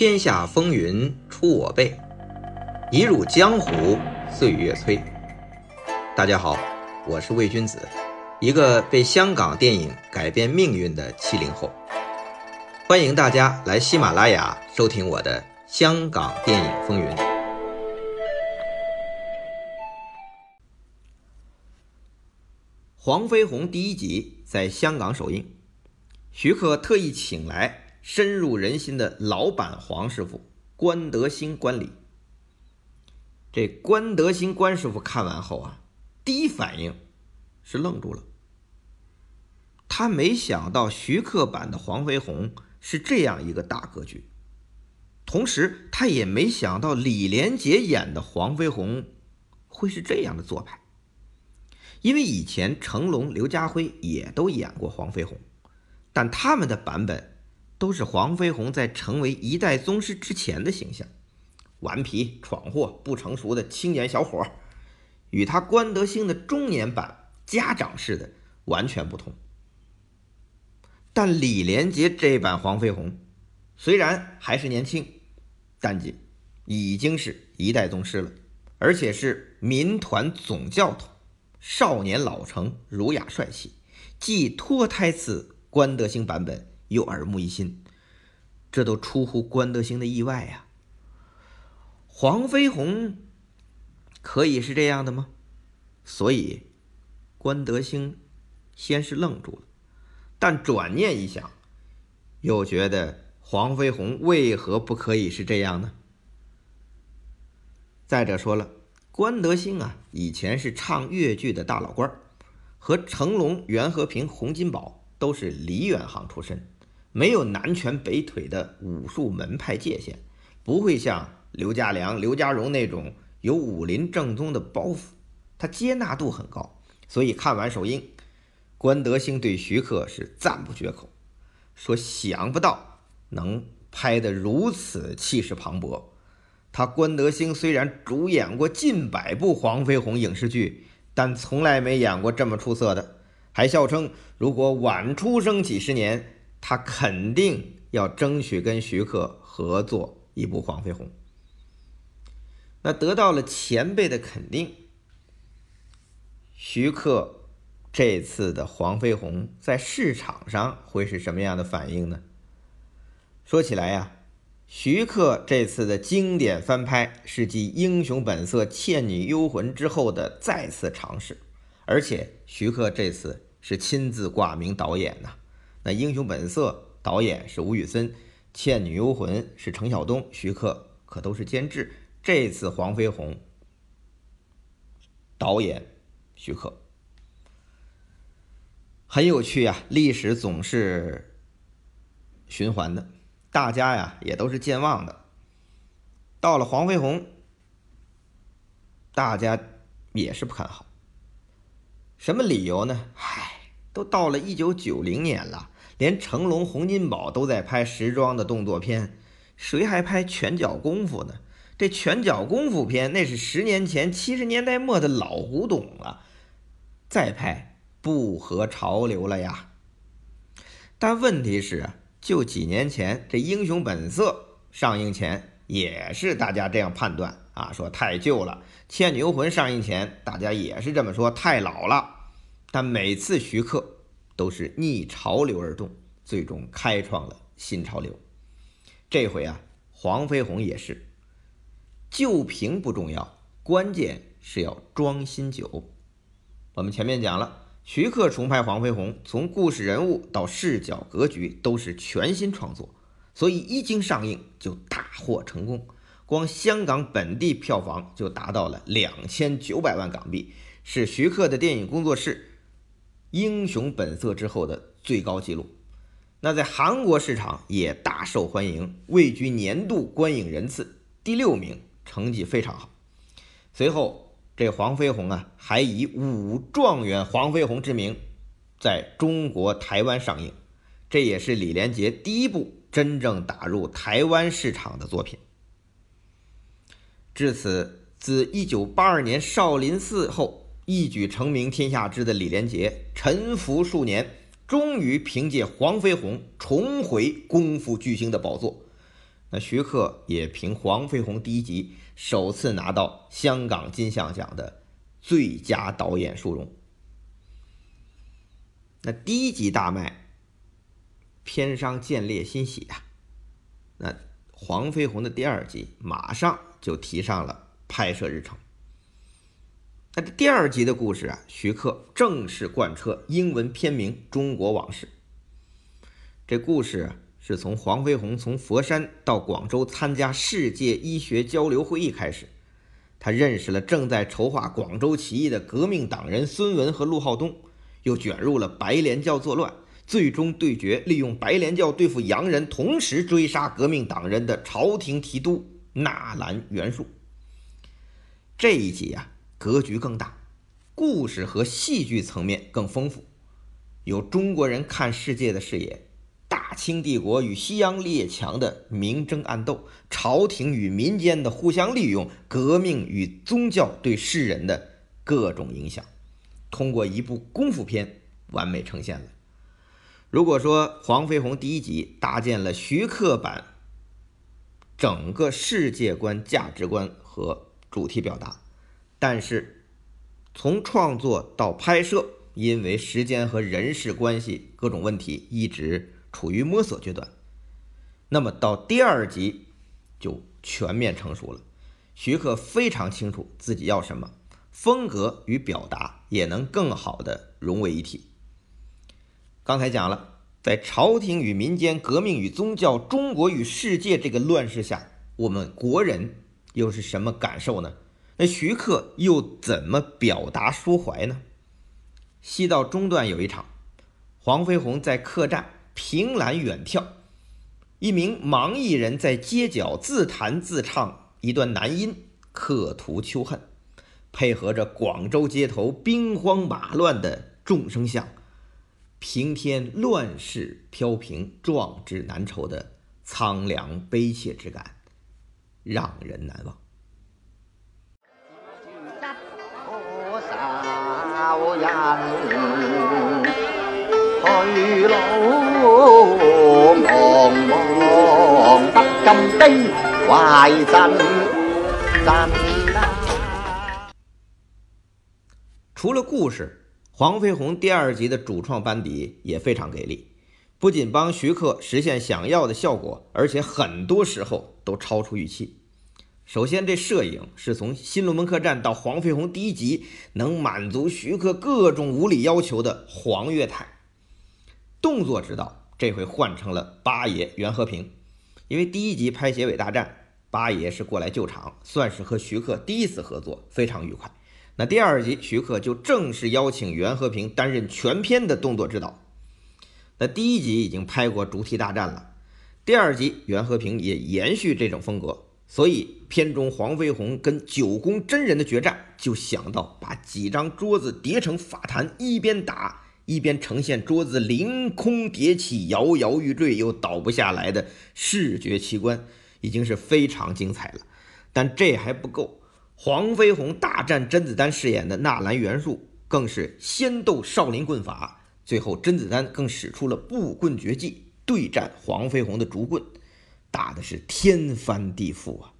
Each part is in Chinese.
天下风云出我辈，一入江湖岁月催。大家好，我是魏君子，一个被香港电影改变命运的七零后。欢迎大家来喜马拉雅收听我的《香港电影风云》。黄飞鸿第一集在香港首映，徐克特意请来。深入人心的老版黄师傅关德兴关礼，这关德兴关师傅看完后啊，第一反应是愣住了。他没想到徐克版的黄飞鸿是这样一个大格局，同时他也没想到李连杰演的黄飞鸿会是这样的做派。因为以前成龙、刘家辉也都演过黄飞鸿，但他们的版本。都是黄飞鸿在成为一代宗师之前的形象，顽皮闯祸、不成熟的青年小伙，与他关德兴的中年版家长式的完全不同。但李连杰这版黄飞鸿，虽然还是年轻，但已已经是一代宗师了，而且是民团总教头，少年老成，儒雅帅气，既脱胎自关德兴版本。又耳目一新，这都出乎关德兴的意外呀。黄飞鸿可以是这样的吗？所以关德兴先是愣住了，但转念一想，又觉得黄飞鸿为何不可以是这样呢？再者说了，关德兴啊，以前是唱越剧的大老官儿和成龙、袁和平、洪金宝都是梨园行出身。没有南拳北腿的武术门派界限，不会像刘家良、刘家荣那种有武林正宗的包袱，他接纳度很高。所以看完首映，关德兴对徐克是赞不绝口，说想不到能拍得如此气势磅礴。他关德兴虽然主演过近百部黄飞鸿影视剧，但从来没演过这么出色的，还笑称如果晚出生几十年。他肯定要争取跟徐克合作一部《黄飞鸿》，那得到了前辈的肯定，徐克这次的《黄飞鸿》在市场上会是什么样的反应呢？说起来呀，徐克这次的经典翻拍是继《英雄本色》《倩女幽魂》之后的再次尝试，而且徐克这次是亲自挂名导演呐。那《英雄本色》导演是吴宇森，《倩女幽魂》是程晓东，徐克可都是监制。这次《黄飞鸿》导演徐克很有趣呀，历史总是循环的，大家呀也都是健忘的。到了《黄飞鸿》，大家也是不看好，什么理由呢？唉。都到了一九九零年了，连成龙、洪金宝都在拍时装的动作片，谁还拍拳脚功夫呢？这拳脚功夫片那是十年前七十年代末的老古董了，再拍不合潮流了呀。但问题是，就几年前这《英雄本色》上映前，也是大家这样判断啊，说太旧了；《倩女幽魂》上映前，大家也是这么说，太老了。但每次徐克都是逆潮流而动，最终开创了新潮流。这回啊，黄飞鸿也是，旧瓶不重要，关键是要装新酒。我们前面讲了，徐克重拍黄飞鸿，从故事人物到视角格局都是全新创作，所以一经上映就大获成功，光香港本地票房就达到了两千九百万港币，是徐克的电影工作室。英雄本色之后的最高纪录，那在韩国市场也大受欢迎，位居年度观影人次第六名，成绩非常好。随后，这黄飞鸿啊，还以武状元黄飞鸿之名，在中国台湾上映，这也是李连杰第一部真正打入台湾市场的作品。至此，自1982年少林寺后。一举成名天下知的李连杰沉浮数年，终于凭借《黄飞鸿》重回功夫巨星的宝座。那徐克也凭《黄飞鸿》第一集首次拿到香港金像奖的最佳导演殊荣。那第一集大卖，片商见猎欣喜啊。那《黄飞鸿》的第二集马上就提上了拍摄日程。那这第二集的故事啊，徐克正式贯彻英文片名《中国往事》。这故事是从黄飞鸿从佛山到广州参加世界医学交流会议开始，他认识了正在筹划广州起义的革命党人孙文和陆浩东，又卷入了白莲教作乱，最终对决利用白莲教对付洋人，同时追杀革命党人的朝廷提督纳兰元术。这一集啊。格局更大，故事和戏剧层面更丰富，有中国人看世界的视野，大清帝国与西洋列强的明争暗斗，朝廷与民间的互相利用，革命与宗教对世人的各种影响，通过一部功夫片完美呈现了。如果说《黄飞鸿》第一集搭建了徐克版整个世界观、价值观和主题表达。但是，从创作到拍摄，因为时间和人事关系各种问题，一直处于摸索阶段。那么到第二集就全面成熟了，徐克非常清楚自己要什么，风格与表达也能更好的融为一体。刚才讲了，在朝廷与民间、革命与宗教、中国与世界这个乱世下，我们国人又是什么感受呢？那徐克又怎么表达抒怀呢？戏到中段有一场，黄飞鸿在客栈凭栏远眺，一名盲艺人在街角自弹自唱一段男音，刻图秋恨，配合着广州街头兵荒马乱的众生相，平添乱世飘萍、壮志难酬的苍凉悲切之感，让人难忘。去路茫茫，不禁悲怀真真。除了故事，《黄飞鸿》第二集的主创班底也非常给力，不仅帮徐克实现想要的效果，而且很多时候都超出预期。首先，这摄影是从《新龙门客栈》到《黄飞鸿》第一集，能满足徐克各种无理要求的黄岳泰。动作指导这回换成了八爷袁和平，因为第一集拍结尾大战，八爷是过来救场，算是和徐克第一次合作，非常愉快。那第二集，徐克就正式邀请袁和平担任全片的动作指导。那第一集已经拍过主体大战了，第二集袁和平也延续这种风格。所以，片中黄飞鸿跟九宫真人的决战，就想到把几张桌子叠成法坛，一边打一边呈现桌子凌空叠起、摇摇欲坠又倒不下来的视觉奇观，已经是非常精彩了。但这还不够，黄飞鸿大战甄子丹饰演的纳兰元素，更是仙斗少林棍法。最后，甄子丹更使出了步棍绝技，对战黄飞鸿的竹棍。打的是天翻地覆啊！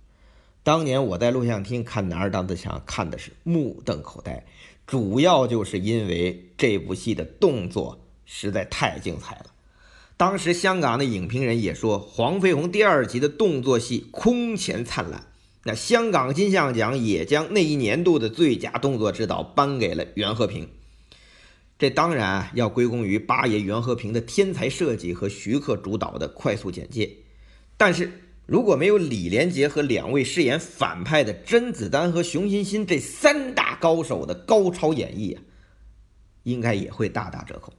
当年我在录像厅看《男儿当自强》，看的是目瞪口呆，主要就是因为这部戏的动作实在太精彩了。当时香港的影评人也说，《黄飞鸿》第二集的动作戏空前灿烂。那香港金像奖也将那一年度的最佳动作指导颁给了袁和平。这当然要归功于八爷袁和平的天才设计和徐克主导的快速简介。但是如果没有李连杰和两位饰演反派的甄子丹和熊欣欣这三大高手的高超演绎啊，应该也会大打折扣。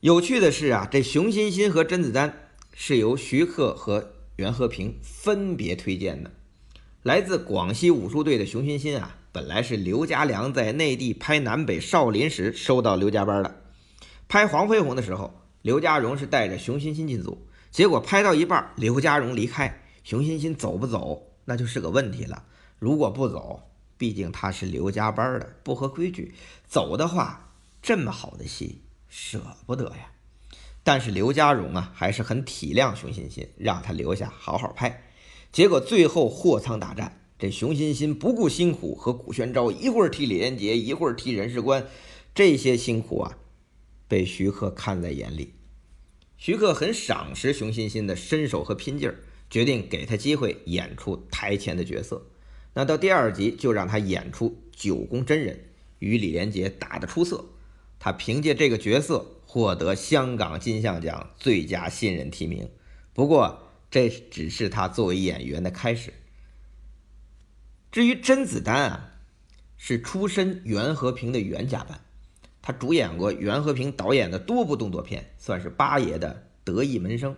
有趣的是啊，这熊欣欣和甄子丹是由徐克和袁和平分别推荐的。来自广西武术队的熊欣欣啊，本来是刘家良在内地拍南北少林时收到刘家班的，拍黄飞鸿的时候。刘家荣是带着熊欣欣进组，结果拍到一半，刘家荣离开，熊欣欣走不走，那就是个问题了。如果不走，毕竟他是刘家班的，不合规矩；走的话，这么好的戏舍不得呀。但是刘家荣啊还是很体谅熊欣欣，让他留下好好拍。结果最后货仓大战，这熊欣欣不顾辛苦和古宣昭一会儿替李连杰，一会儿替任世官，这些辛苦啊，被徐克看在眼里。徐克很赏识熊欣欣的身手和拼劲儿，决定给他机会演出台前的角色。那到第二集就让他演出九宫真人，与李连杰打得出色。他凭借这个角色。获得香港金像奖最佳新人提名，不过这只是他作为演员的开始。至于甄子丹啊，是出身袁和平的袁家班，他主演过袁和平导演的多部动作片，算是八爷的得意门生。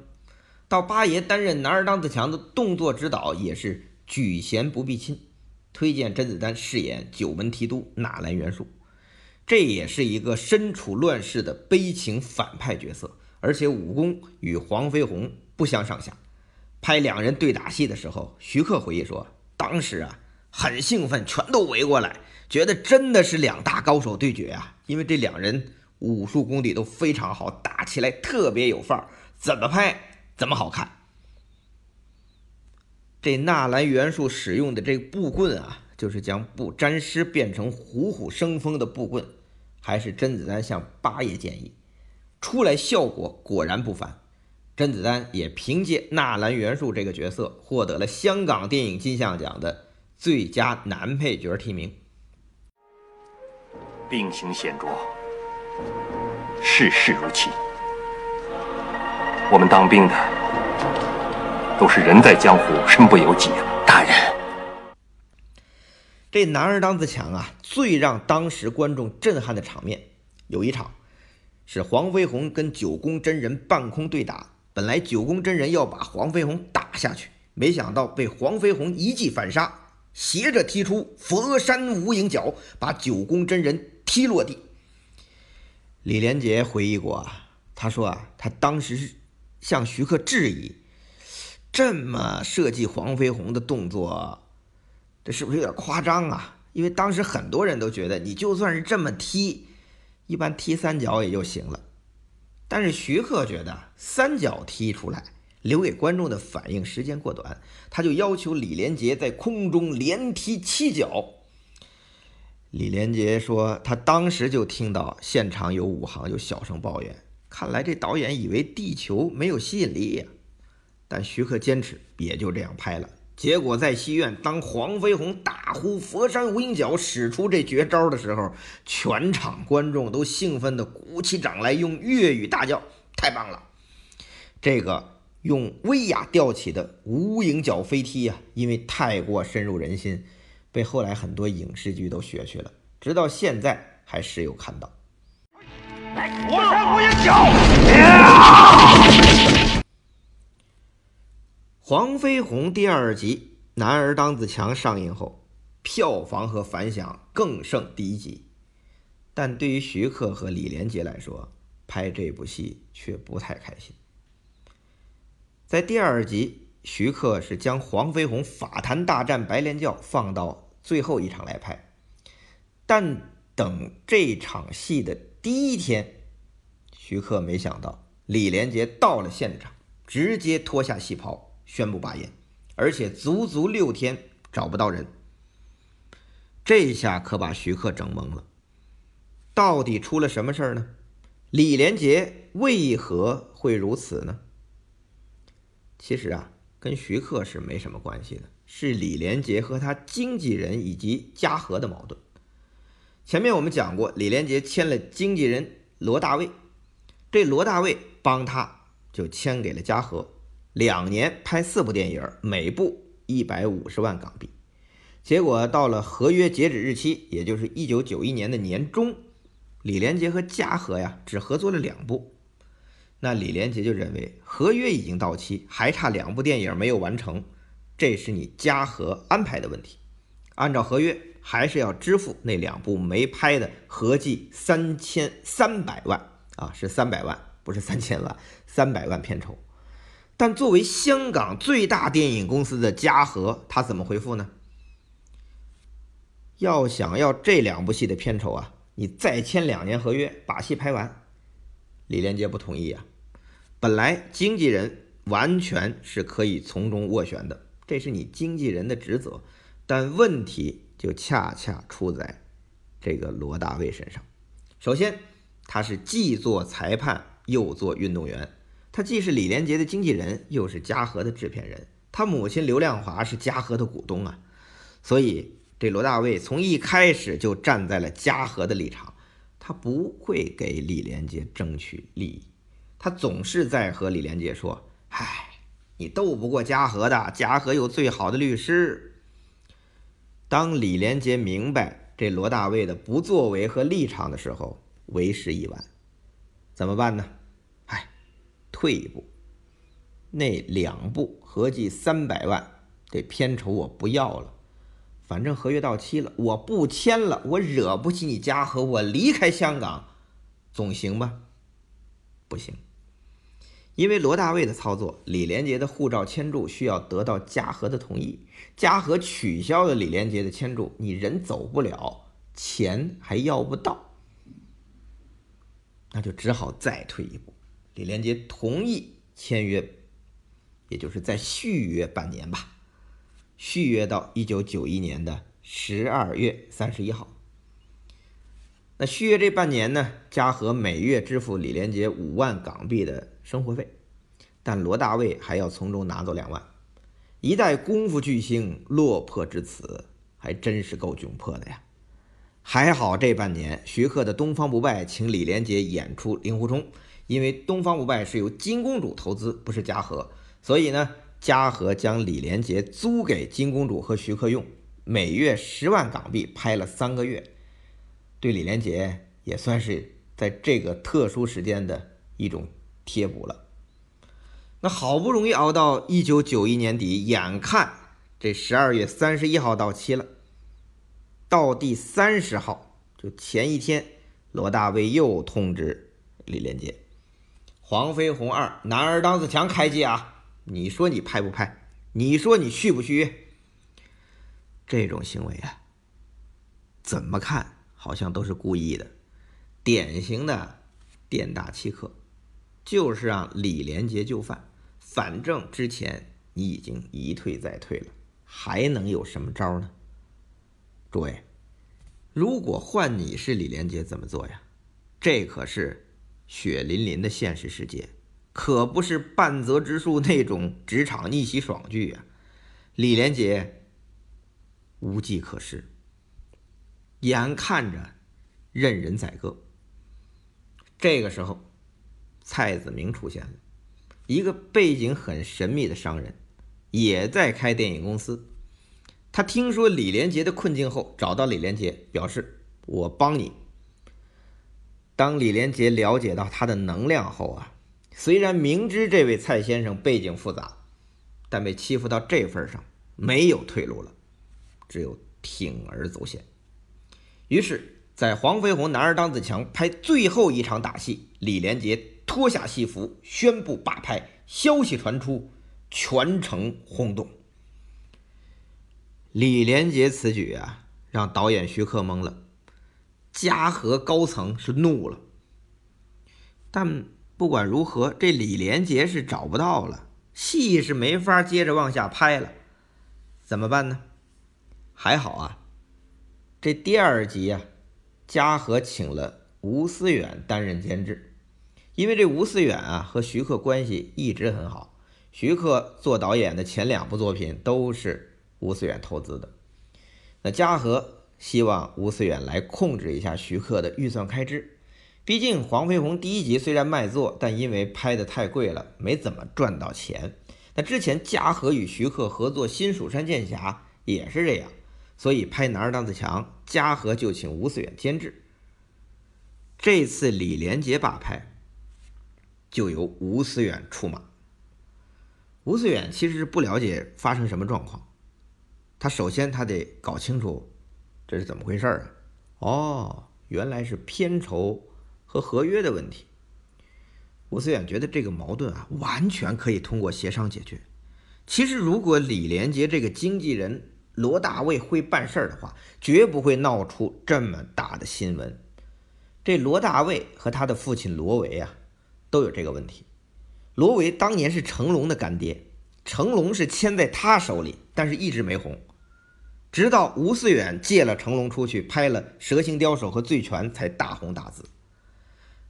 到八爷担任男儿当自强的动作指导，也是举贤不避亲，推荐甄子丹饰演九门提督纳兰元术。这也是一个身处乱世的悲情反派角色，而且武功与黄飞鸿不相上下。拍两人对打戏的时候，徐克回忆说，当时啊很兴奋，全都围过来，觉得真的是两大高手对决啊！因为这两人武术功底都非常好，打起来特别有范儿，怎么拍怎么好看。这纳兰元术使用的这个布棍啊，就是将布沾湿变成虎虎生风的布棍。还是甄子丹向八爷建议，出来效果果然不凡。甄子丹也凭借纳兰元术这个角色，获得了香港电影金像奖的最佳男配角提名。病情险着，世事如棋。我们当兵的都是人在江湖，身不由己啊。大人。这男儿当自强啊，最让当时观众震撼的场面，有一场是黄飞鸿跟九宫真人半空对打。本来九宫真人要把黄飞鸿打下去，没想到被黄飞鸿一记反杀，斜着踢出佛山无影脚，把九宫真人踢落地。李连杰回忆过，他说啊，他当时向徐克质疑，这么设计黄飞鸿的动作。这是不是有点夸张啊？因为当时很多人都觉得，你就算是这么踢，一般踢三脚也就行了。但是徐克觉得三脚踢出来，留给观众的反应时间过短，他就要求李连杰在空中连踢七脚。李连杰说，他当时就听到现场有武行就小声抱怨，看来这导演以为地球没有吸引力呀。但徐克坚持，也就这样拍了。结果在戏院，当黄飞鸿大呼“佛山无影脚”使出这绝招的时候，全场观众都兴奋地鼓起掌来，用粤语大叫：“太棒了！”这个用威亚吊起的无影脚飞踢呀，因为太过深入人心，被后来很多影视剧都学去了，直到现在还时有看到。佛山无影脚。黄飞鸿第二集《男儿当自强》上映后，票房和反响更胜第一集。但对于徐克和李连杰来说，拍这部戏却不太开心。在第二集，徐克是将黄飞鸿法坛大战白莲教放到最后一场来拍，但等这场戏的第一天，徐克没想到李连杰到了现场，直接脱下戏袍。宣布罢演，而且足足六天找不到人。这下可把徐克整懵了，到底出了什么事儿呢？李连杰为何会如此呢？其实啊，跟徐克是没什么关系的，是李连杰和他经纪人以及嘉禾的矛盾。前面我们讲过，李连杰签了经纪人罗大卫，这罗大卫帮他就签给了嘉禾。两年拍四部电影，每部一百五十万港币。结果到了合约截止日期，也就是一九九一年的年中，李连杰和嘉禾呀只合作了两部。那李连杰就认为合约已经到期，还差两部电影没有完成，这是你嘉禾安排的问题。按照合约，还是要支付那两部没拍的合计三千三百万啊，是三百万，不是三千万，三百万片酬。但作为香港最大电影公司的嘉禾，他怎么回复呢？要想要这两部戏的片酬啊，你再签两年合约，把戏拍完。李连杰不同意啊，本来经纪人完全是可以从中斡旋的，这是你经纪人的职责。但问题就恰恰出在这个罗大卫身上。首先，他是既做裁判又做运动员，他既是李连杰的经纪人，又是嘉禾的制片人。他母亲刘亮华是嘉禾的股东啊，所以这罗大卫从一开始就站在了嘉禾的立场，他不会给李连杰争取利益，他总是在和李连杰说：“唉，你斗不过嘉禾的，嘉禾有最好的律师。”当李连杰明白这罗大卫的不作为和立场的时候，为时已晚，怎么办呢？唉，退一步。那两部合计三百万，这片酬我不要了，反正合约到期了，我不签了，我惹不起你嘉禾，我离开香港，总行吧？不行，因为罗大卫的操作，李连杰的护照签注需要得到嘉禾的同意，嘉禾取消了李连杰的签注，你人走不了，钱还要不到，那就只好再退一步，李连杰同意签约。也就是再续约半年吧，续约到一九九一年的十二月三十一号。那续约这半年呢，嘉禾每月支付李连杰五万港币的生活费，但罗大卫还要从中拿走两万。一代功夫巨星落魄至此，还真是够窘迫的呀。还好这半年，徐克的《东方不败》请李连杰演出令狐冲，因为《东方不败》是由金公主投资，不是嘉禾。所以呢，嘉禾将李连杰租给金公主和徐克用，每月十万港币拍了三个月，对李连杰也算是在这个特殊时间的一种贴补了。那好不容易熬到一九九一年底，眼看这十二月三十一号到期了，到第三十号，就前一天，罗大卫又通知李连杰，《黄飞鸿二》男儿当自强开机啊！你说你拍不拍？你说你续不续约？这种行为啊，怎么看好像都是故意的，典型的店大欺客，就是让李连杰就范。反正之前你已经一退再退了，还能有什么招呢？诸位，如果换你是李连杰怎么做呀？这可是血淋淋的现实世界。可不是半泽直树那种职场逆袭爽剧啊！李连杰无计可施，眼看着任人宰割。这个时候，蔡子明出现了，一个背景很神秘的商人，也在开电影公司。他听说李连杰的困境后，找到李连杰，表示我帮你。当李连杰了解到他的能量后啊！虽然明知这位蔡先生背景复杂，但被欺负到这份上，没有退路了，只有铤而走险。于是，在黄飞鸿男儿当自强拍最后一场打戏，李连杰脱下戏服宣布罢拍，消息传出，全城轰动。李连杰此举啊，让导演徐克懵了，嘉禾高层是怒了，但。不管如何，这李连杰是找不到了，戏是没法接着往下拍了，怎么办呢？还好啊，这第二集啊，嘉禾请了吴思远担任监制，因为这吴思远啊和徐克关系一直很好，徐克做导演的前两部作品都是吴思远投资的，那嘉禾希望吴思远来控制一下徐克的预算开支。毕竟黄飞鸿第一集虽然卖座，但因为拍的太贵了，没怎么赚到钱。那之前嘉禾与徐克合作《新蜀山剑侠》也是这样，所以拍《男儿当自强》，嘉禾就请吴思远监制。这次李连杰把拍，就由吴思远出马。吴思远其实不了解发生什么状况，他首先他得搞清楚这是怎么回事啊？哦，原来是片酬。和合约的问题，吴思远觉得这个矛盾啊，完全可以通过协商解决。其实，如果李连杰这个经纪人罗大卫会办事儿的话，绝不会闹出这么大的新闻。这罗大卫和他的父亲罗维啊，都有这个问题。罗维当年是成龙的干爹，成龙是签在他手里，但是一直没红。直到吴思远借了成龙出去拍了《蛇形刁手》和《醉拳》，才大红大紫。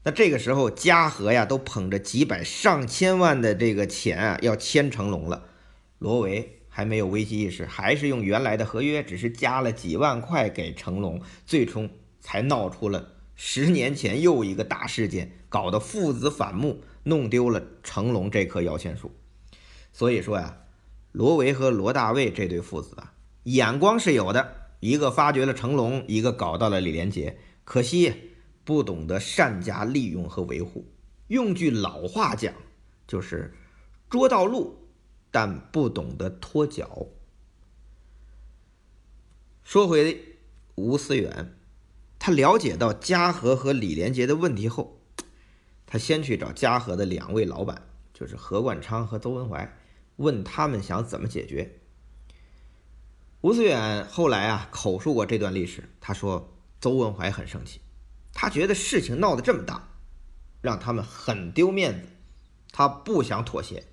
那这个时候，嘉禾呀都捧着几百上千万的这个钱啊，要签成龙了。罗维还没有危机意识，还是用原来的合约，只是加了几万块给成龙，最终才闹出了十年前又一个大事件，搞得父子反目，弄丢了成龙这棵摇钱树。所以说呀，罗维和罗大卫这对父子啊。眼光是有的，一个发掘了成龙，一个搞到了李连杰，可惜不懂得善加利用和维护。用句老话讲，就是捉到路，但不懂得脱脚。说回吴思远，他了解到嘉禾和李连杰的问题后，他先去找嘉禾的两位老板，就是何冠昌和邹文怀，问他们想怎么解决。吴思远后来啊口述过这段历史，他说邹文怀很生气，他觉得事情闹得这么大，让他们很丢面子，他不想妥协。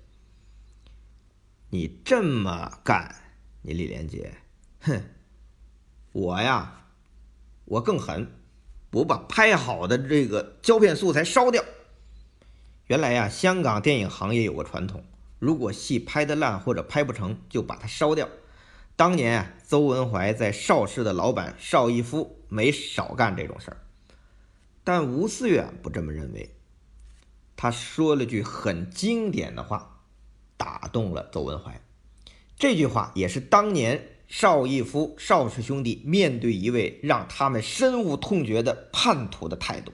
你这么干，你李连杰，哼，我呀，我更狠，我把拍好的这个胶片素材烧掉。原来呀，香港电影行业有个传统，如果戏拍得烂或者拍不成就把它烧掉。当年啊，邹文怀在邵氏的老板邵逸夫没少干这种事儿，但吴思远不这么认为。他说了句很经典的话，打动了邹文怀。这句话也是当年邵逸夫邵氏兄弟面对一位让他们深恶痛绝的叛徒的态度。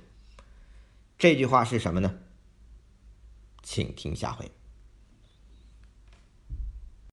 这句话是什么呢？请听下回。